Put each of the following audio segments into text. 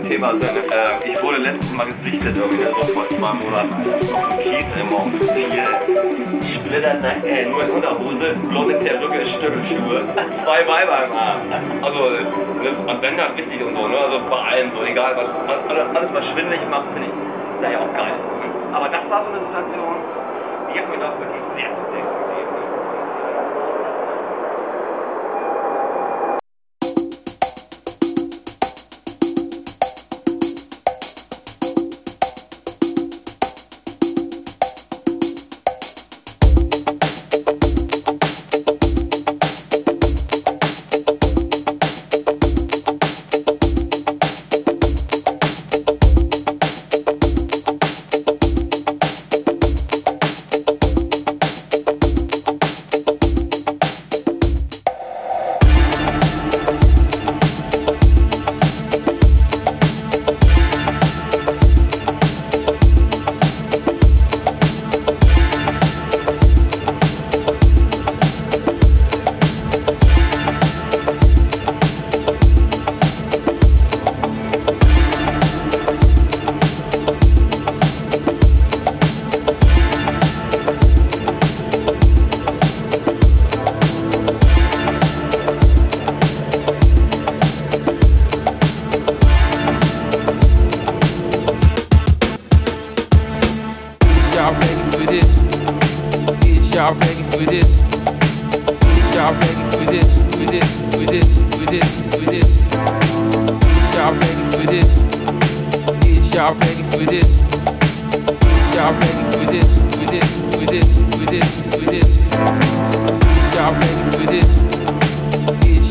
dem Thema sind. Äh, ich wurde letztes Mal gesichtet irgendwie, ne, so vor zwei Monaten, auf dem Kies immer um vier Splitternackt, äh, nur in Unterhose, blonde Perücke, Stöckelschuhe, zwei Weiber im Arm. Also, ne, wenn dann wichtig und so, ne, also bei allen so, egal, was, alles, alles was schwindelig macht, finde ich, ist ja auch geil. Aber das war so eine Situation, die hat mir doch wirklich sehr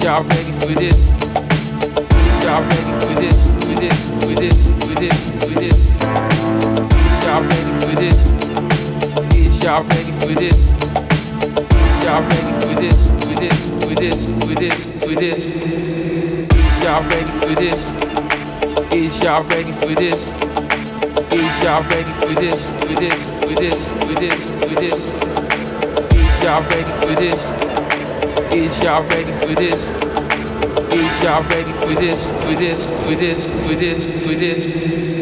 y'all ready for this? Is y'all ready for this? For this, for this, for this, for this. Is y'all ready for this? Is y'all ready for this? Is y'all ready for this? For this, for this, for this, for this. Is y'all ready for this? Is y'all ready for this? Is y'all ready for this? For this, for this, for this, for this. Is y'all ready for this? Is y'all ready for this? Is y'all ready for this? For this, for this, for this, for this.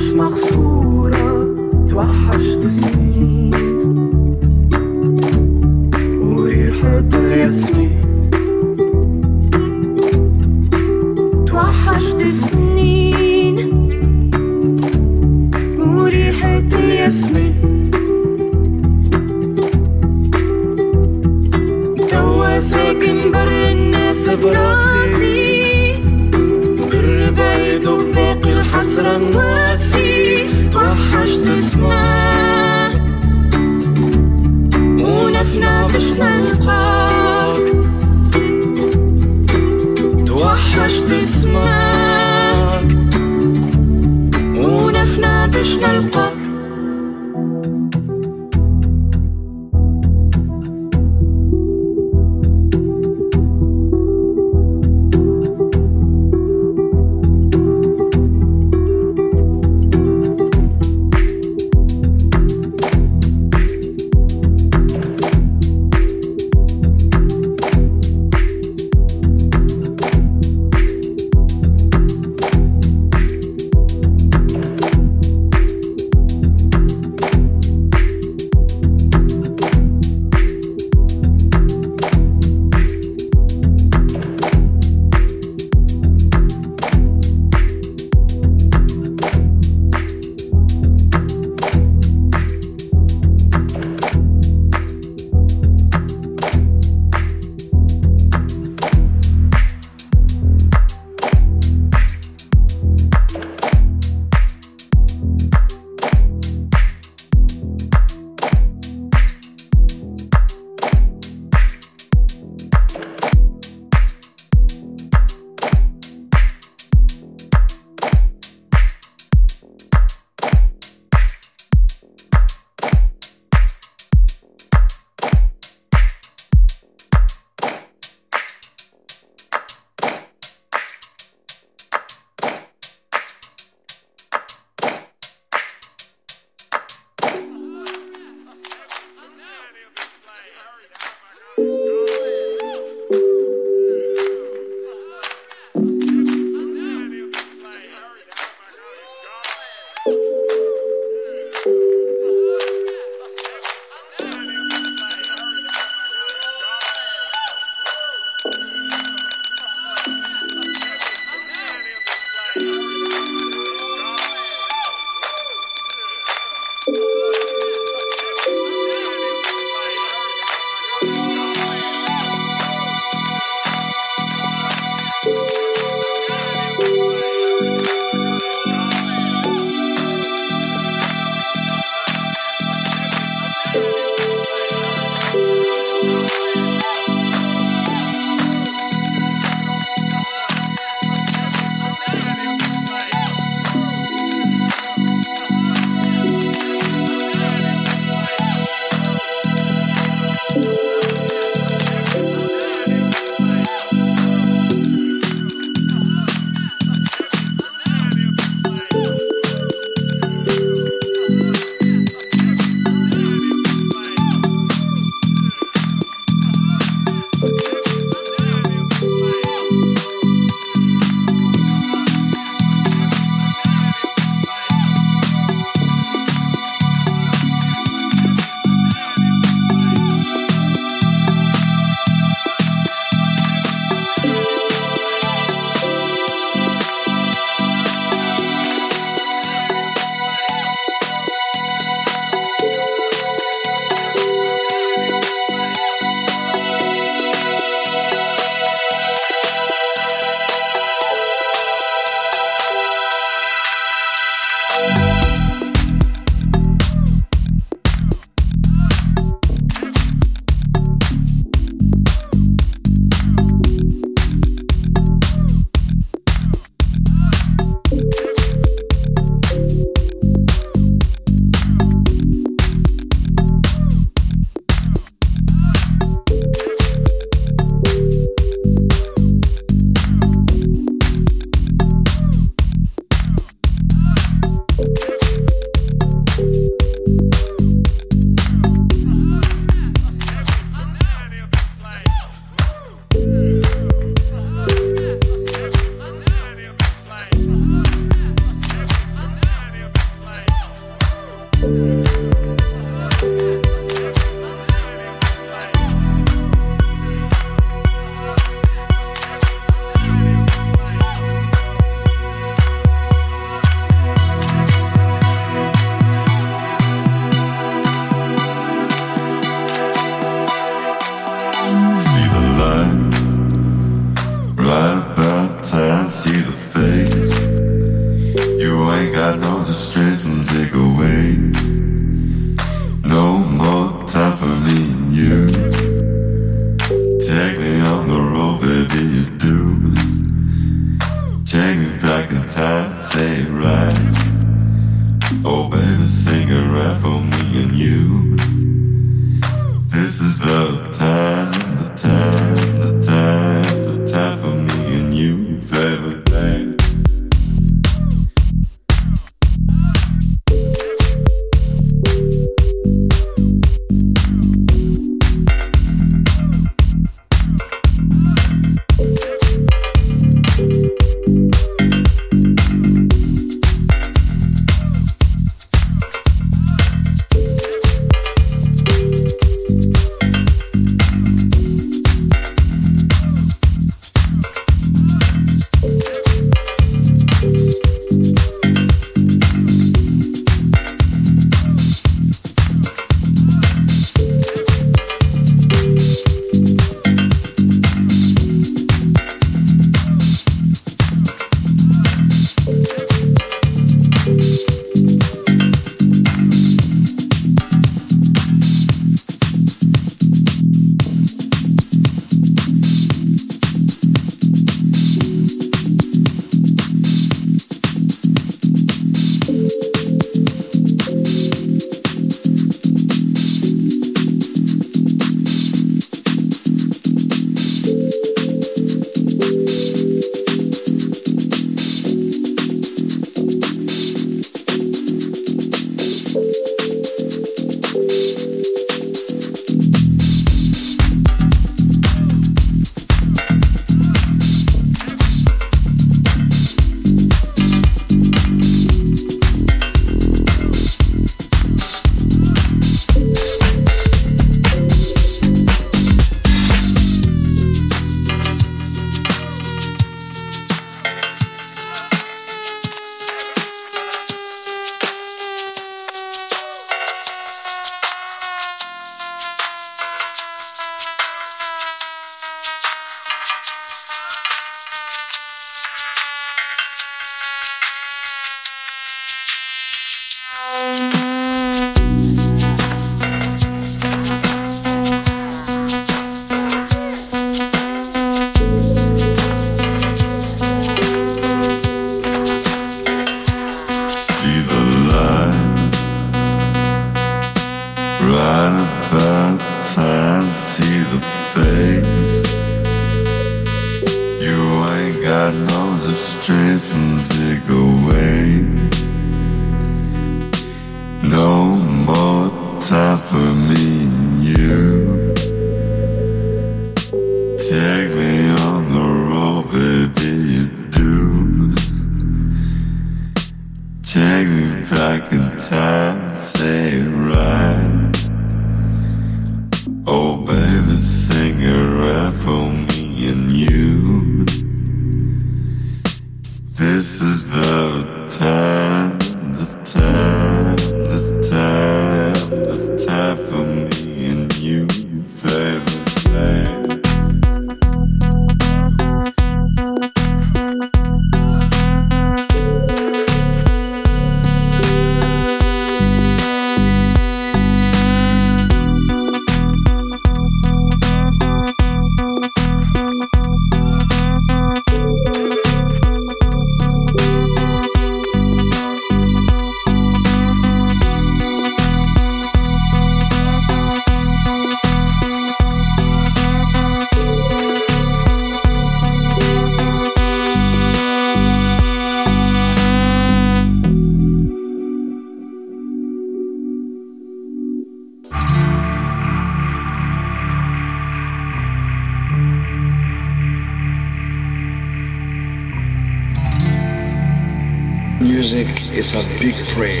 big friend.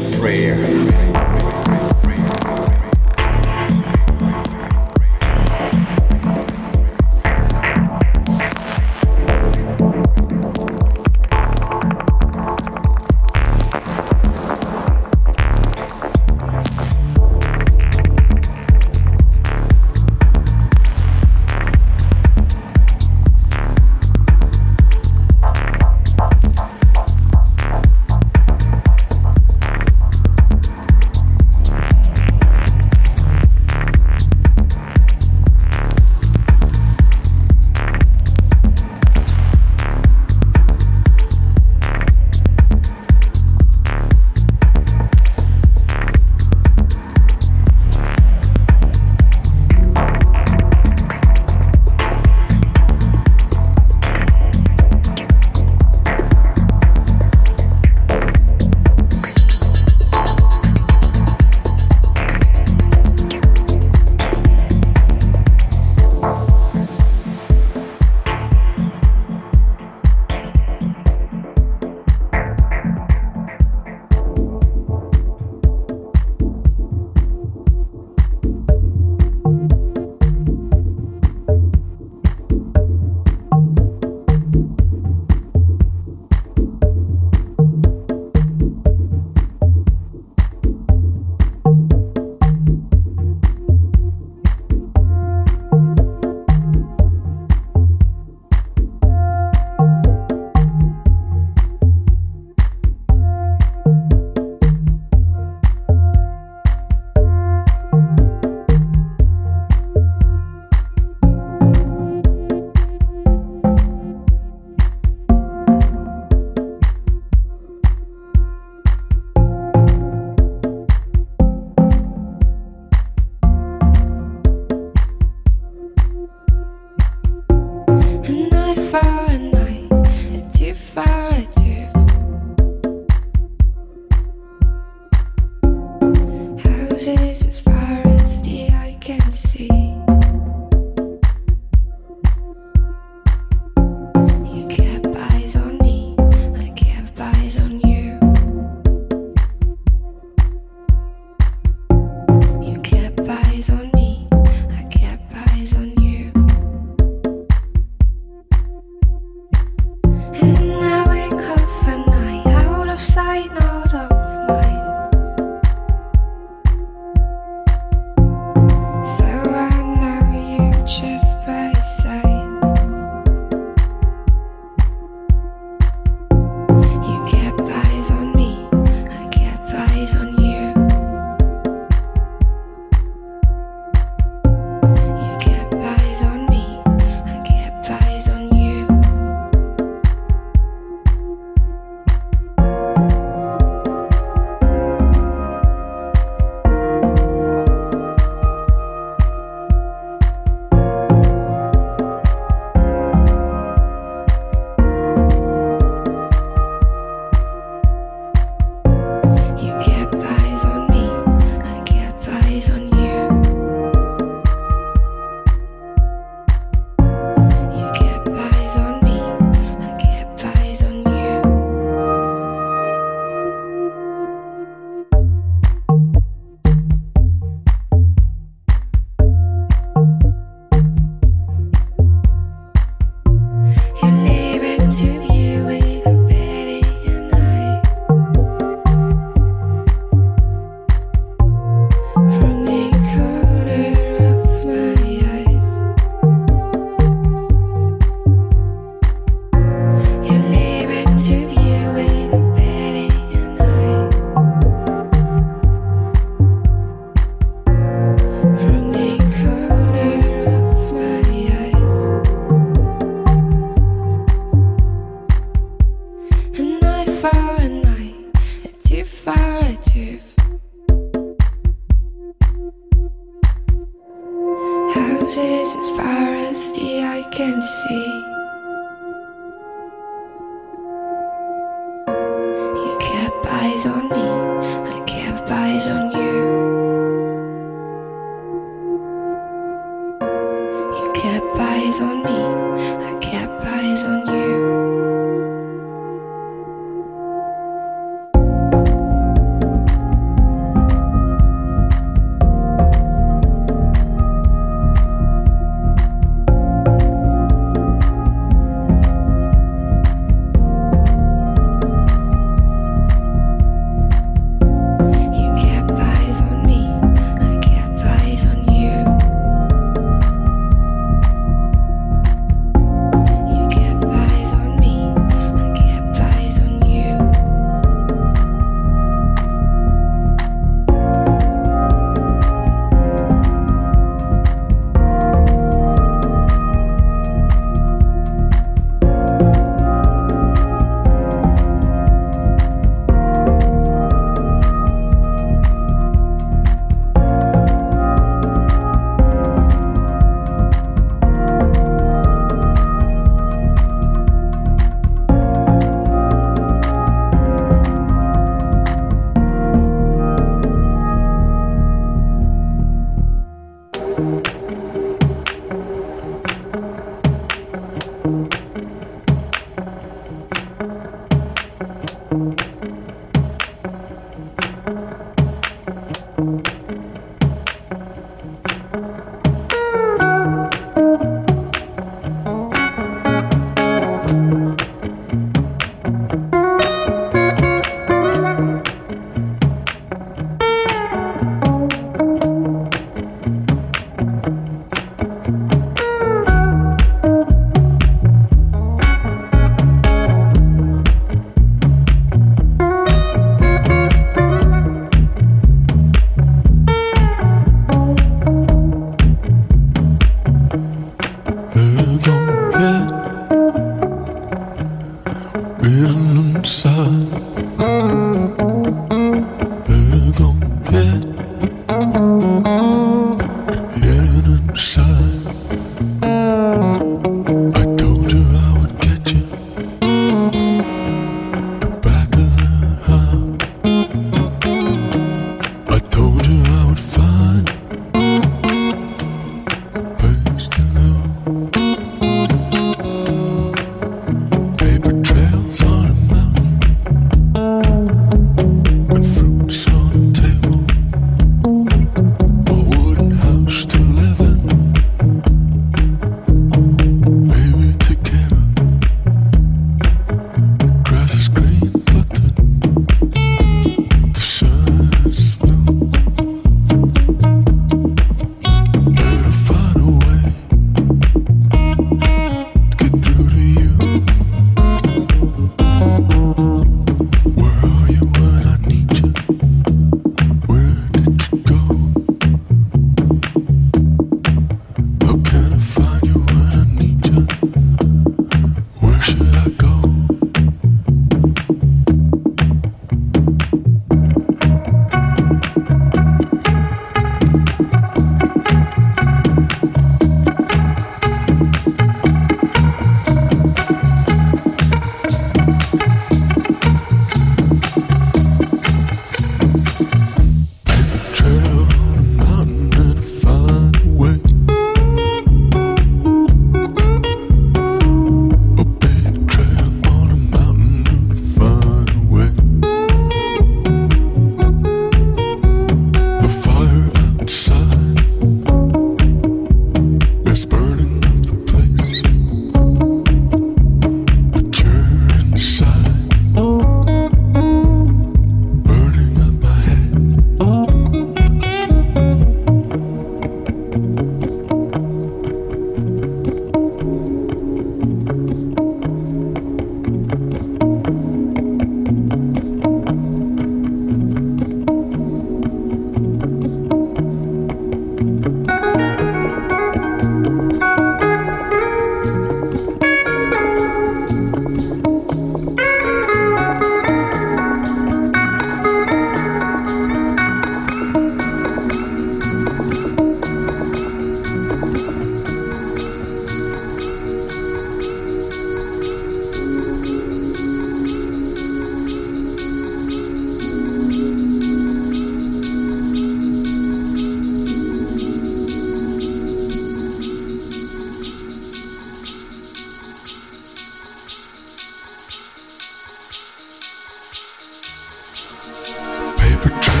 The truth.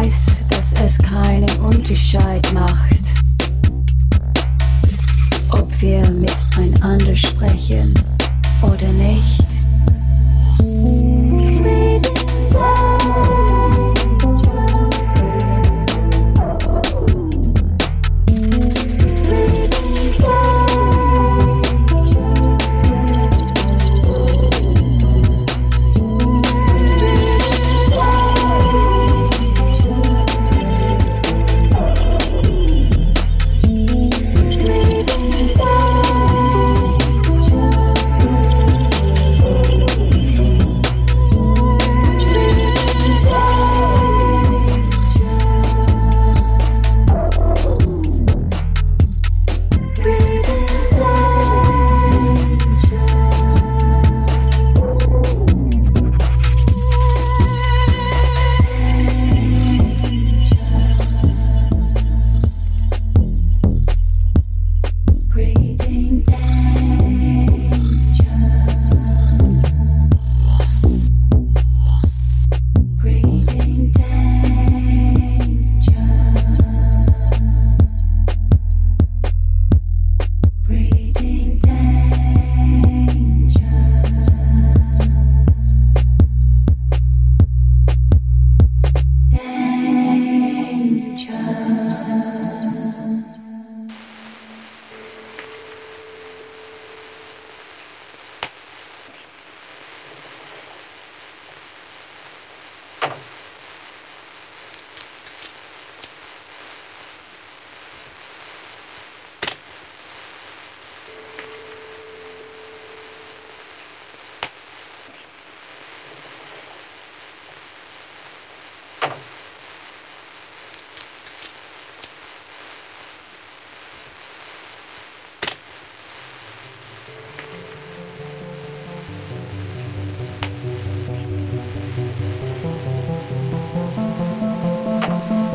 weiß, dass es keinen Unterscheid macht, ob wir miteinander sprechen oder nicht.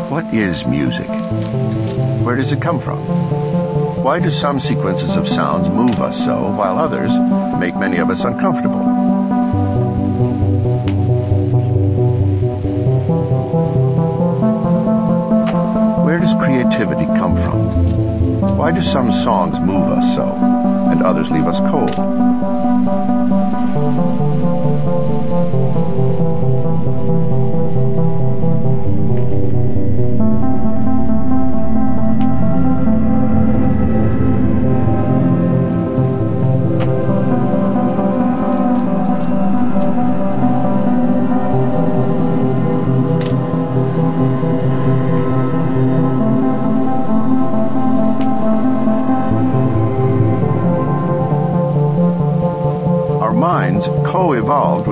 What is music? Where does it come from? Why do some sequences of sounds move us so, while others make many of us uncomfortable? Where does creativity come from? Why do some songs move us so, and others leave us cold?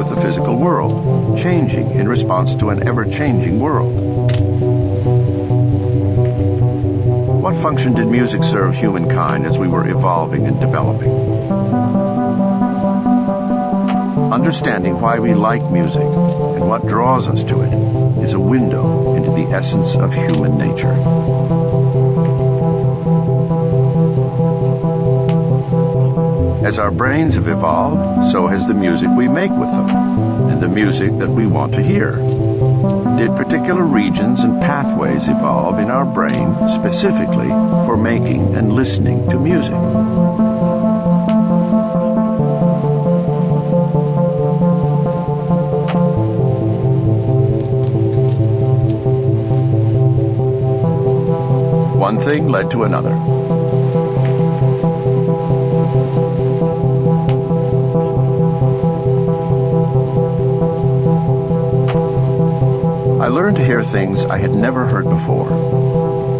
With the physical world, changing in response to an ever changing world. What function did music serve humankind as we were evolving and developing? Understanding why we like music and what draws us to it is a window into the essence of human nature. As our brains have evolved, so has the music we make with them, and the music that we want to hear. Did particular regions and pathways evolve in our brain specifically for making and listening to music? One thing led to another. Hear things I had never heard before.